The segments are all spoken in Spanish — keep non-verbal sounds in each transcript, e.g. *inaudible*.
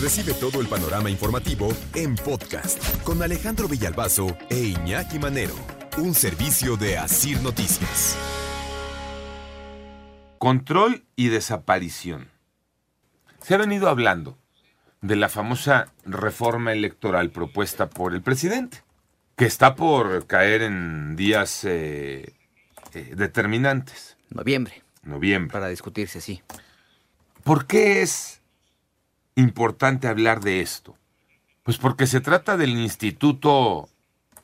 Recibe todo el panorama informativo en podcast con Alejandro Villalbazo e Iñaki Manero. Un servicio de Asir Noticias. Control y desaparición. Se ha venido hablando de la famosa reforma electoral propuesta por el presidente, que está por caer en días eh, eh, determinantes. Noviembre. Noviembre. Para discutirse, sí. ¿Por qué es importante hablar de esto? Pues porque se trata del Instituto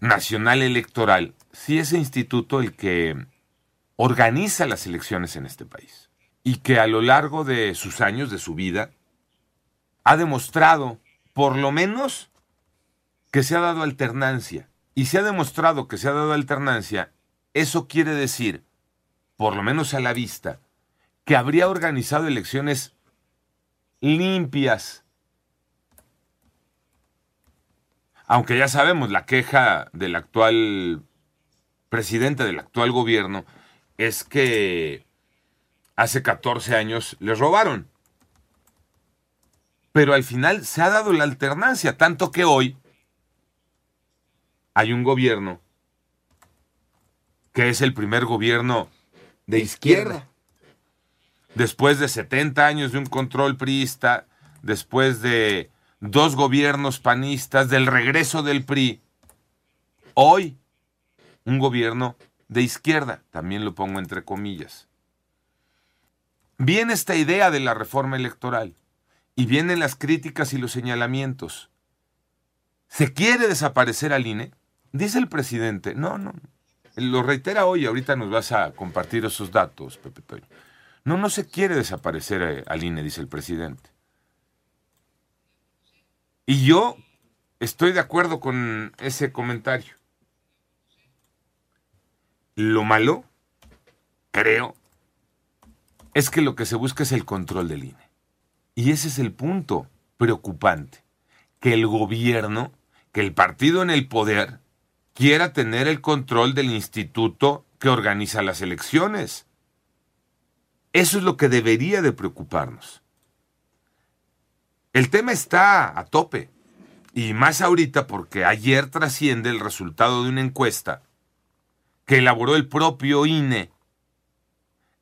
Nacional Electoral. Sí, ese instituto el que organiza las elecciones en este país y que a lo largo de sus años, de su vida, ha demostrado, por lo menos, que se ha dado alternancia. Y se ha demostrado que se ha dado alternancia, eso quiere decir, por lo menos a la vista, que habría organizado elecciones limpias. Aunque ya sabemos, la queja del actual presidente del actual gobierno es que hace 14 años les robaron. Pero al final se ha dado la alternancia, tanto que hoy hay un gobierno que es el primer gobierno de izquierda. Después de 70 años de un control priista, después de dos gobiernos panistas, del regreso del PRI, hoy un gobierno de izquierda, también lo pongo entre comillas. Viene esta idea de la reforma electoral y vienen las críticas y los señalamientos. ¿Se quiere desaparecer al INE? Dice el presidente, no, no, lo reitera hoy, ahorita nos vas a compartir esos datos, Pepe Toño. No, no se quiere desaparecer eh, al INE, dice el presidente. Y yo estoy de acuerdo con ese comentario. Lo malo, creo, es que lo que se busca es el control del INE. Y ese es el punto preocupante, que el gobierno, que el partido en el poder, quiera tener el control del instituto que organiza las elecciones. Eso es lo que debería de preocuparnos. El tema está a tope, y más ahorita porque ayer trasciende el resultado de una encuesta que elaboró el propio INE.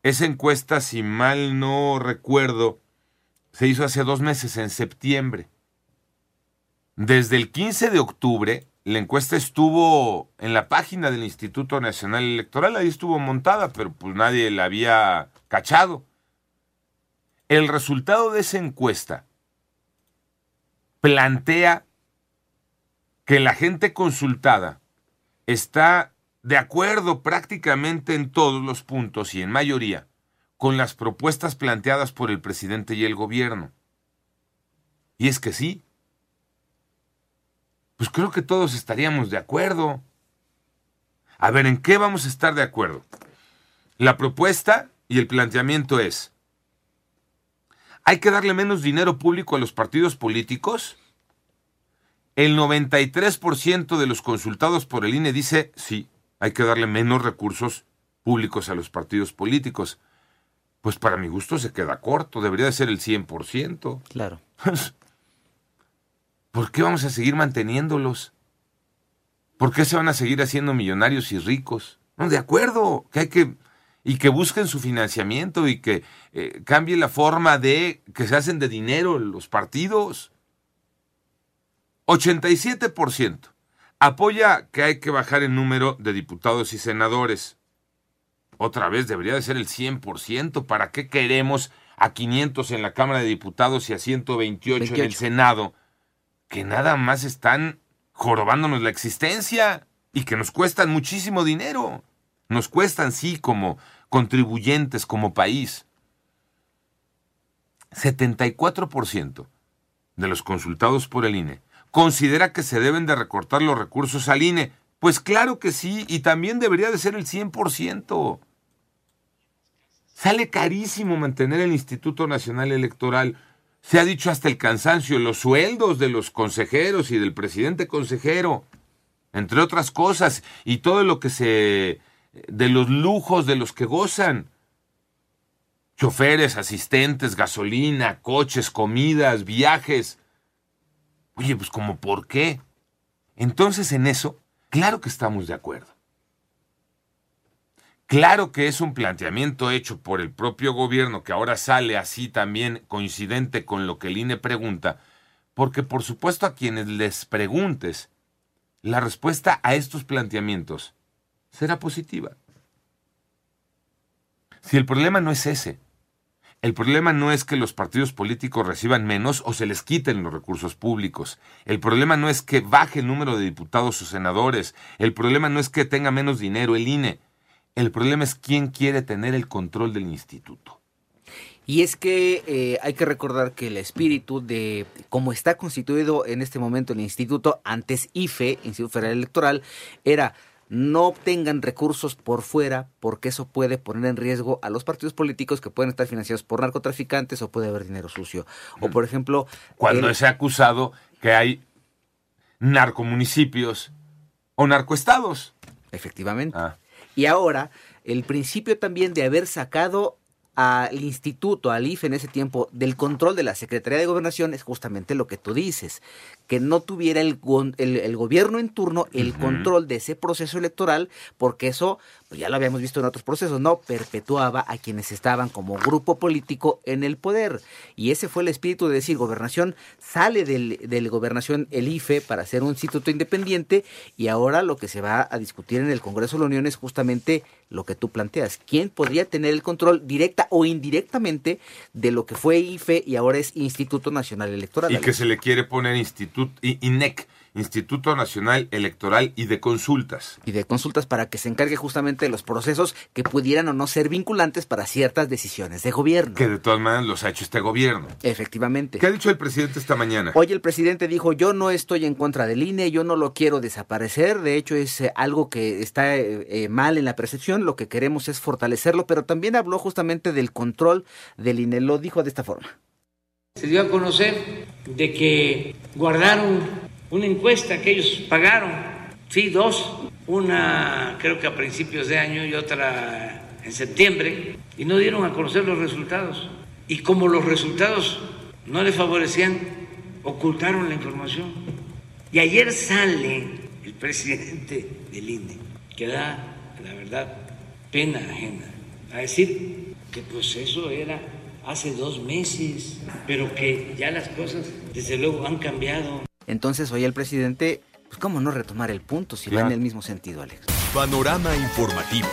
Esa encuesta, si mal no recuerdo, se hizo hace dos meses, en septiembre. Desde el 15 de octubre, la encuesta estuvo en la página del Instituto Nacional Electoral, ahí estuvo montada, pero pues nadie la había cachado. El resultado de esa encuesta plantea que la gente consultada está de acuerdo prácticamente en todos los puntos y en mayoría con las propuestas planteadas por el presidente y el gobierno. Y es que sí, pues creo que todos estaríamos de acuerdo. A ver, ¿en qué vamos a estar de acuerdo? La propuesta y el planteamiento es, ¿hay que darle menos dinero público a los partidos políticos? El 93% de los consultados por el INE dice, sí, hay que darle menos recursos públicos a los partidos políticos. Pues para mi gusto se queda corto, debería de ser el 100%. Claro. *laughs* ¿Por qué vamos a seguir manteniéndolos? ¿Por qué se van a seguir haciendo millonarios y ricos? No, de acuerdo, que hay que... y que busquen su financiamiento y que eh, cambie la forma de que se hacen de dinero los partidos. 87% apoya que hay que bajar el número de diputados y senadores. Otra vez debería de ser el 100%. ¿Para qué queremos a 500 en la Cámara de Diputados y a 128 en el 28. Senado? Que nada más están jorobándonos la existencia y que nos cuestan muchísimo dinero. Nos cuestan, sí, como contribuyentes, como país. 74% de los consultados por el INE considera que se deben de recortar los recursos al INE. Pues claro que sí, y también debería de ser el 100%. Sale carísimo mantener el Instituto Nacional Electoral. Se ha dicho hasta el cansancio, los sueldos de los consejeros y del presidente consejero, entre otras cosas, y todo lo que se... de los lujos de los que gozan. Choferes, asistentes, gasolina, coches, comidas, viajes. Oye, pues como por qué. Entonces en eso, claro que estamos de acuerdo. Claro que es un planteamiento hecho por el propio gobierno que ahora sale así también coincidente con lo que el INE pregunta, porque por supuesto a quienes les preguntes, la respuesta a estos planteamientos será positiva. Si el problema no es ese, el problema no es que los partidos políticos reciban menos o se les quiten los recursos públicos. El problema no es que baje el número de diputados o senadores. El problema no es que tenga menos dinero el INE. El problema es quién quiere tener el control del instituto. Y es que eh, hay que recordar que el espíritu de cómo está constituido en este momento el instituto, antes IFE, Instituto Federal Electoral, era no obtengan recursos por fuera porque eso puede poner en riesgo a los partidos políticos que pueden estar financiados por narcotraficantes o puede haber dinero sucio. O por ejemplo... Cuando se ha acusado que hay narcomunicipios o narcoestados. Efectivamente. Ah. Y ahora, el principio también de haber sacado al instituto, al IFE en ese tiempo, del control de la Secretaría de Gobernación es justamente lo que tú dices, que no tuviera el, el, gobierno en turno el control de ese proceso electoral, porque eso, pues ya lo habíamos visto en otros procesos, no perpetuaba a quienes estaban como grupo político en el poder. Y ese fue el espíritu de decir, gobernación sale del, del gobernación el IFE para ser un instituto independiente y ahora lo que se va a discutir en el Congreso de la Unión es justamente lo que tú planteas. ¿Quién podría tener el control directa o indirectamente de lo que fue IFE y ahora es Instituto Nacional Electoral? Y que se le quiere poner Instituto INEC, Instituto Nacional Electoral y de Consultas. Y de consultas para que se encargue justamente de los procesos que pudieran o no ser vinculantes para ciertas decisiones de gobierno. Que de todas maneras los ha hecho este gobierno. Efectivamente. ¿Qué ha dicho el presidente esta mañana? Hoy el presidente dijo, yo no estoy en contra del INE, yo no lo quiero desaparecer, de hecho es eh, algo que está eh, eh, mal en la percepción, lo que queremos es fortalecerlo, pero también habló justamente del control del INE, lo dijo de esta forma. Se dio a conocer de que guardaron una encuesta que ellos pagaron, sí, dos, una creo que a principios de año y otra en septiembre, y no dieron a conocer los resultados. Y como los resultados no les favorecían, ocultaron la información. Y ayer sale el presidente del INE, que da, la verdad, pena ajena, a decir que pues eso era hace dos meses, pero que ya las cosas desde luego han cambiado. Entonces hoy el presidente, pues cómo no retomar el punto si va en el mismo sentido, Alex. Panorama informativo.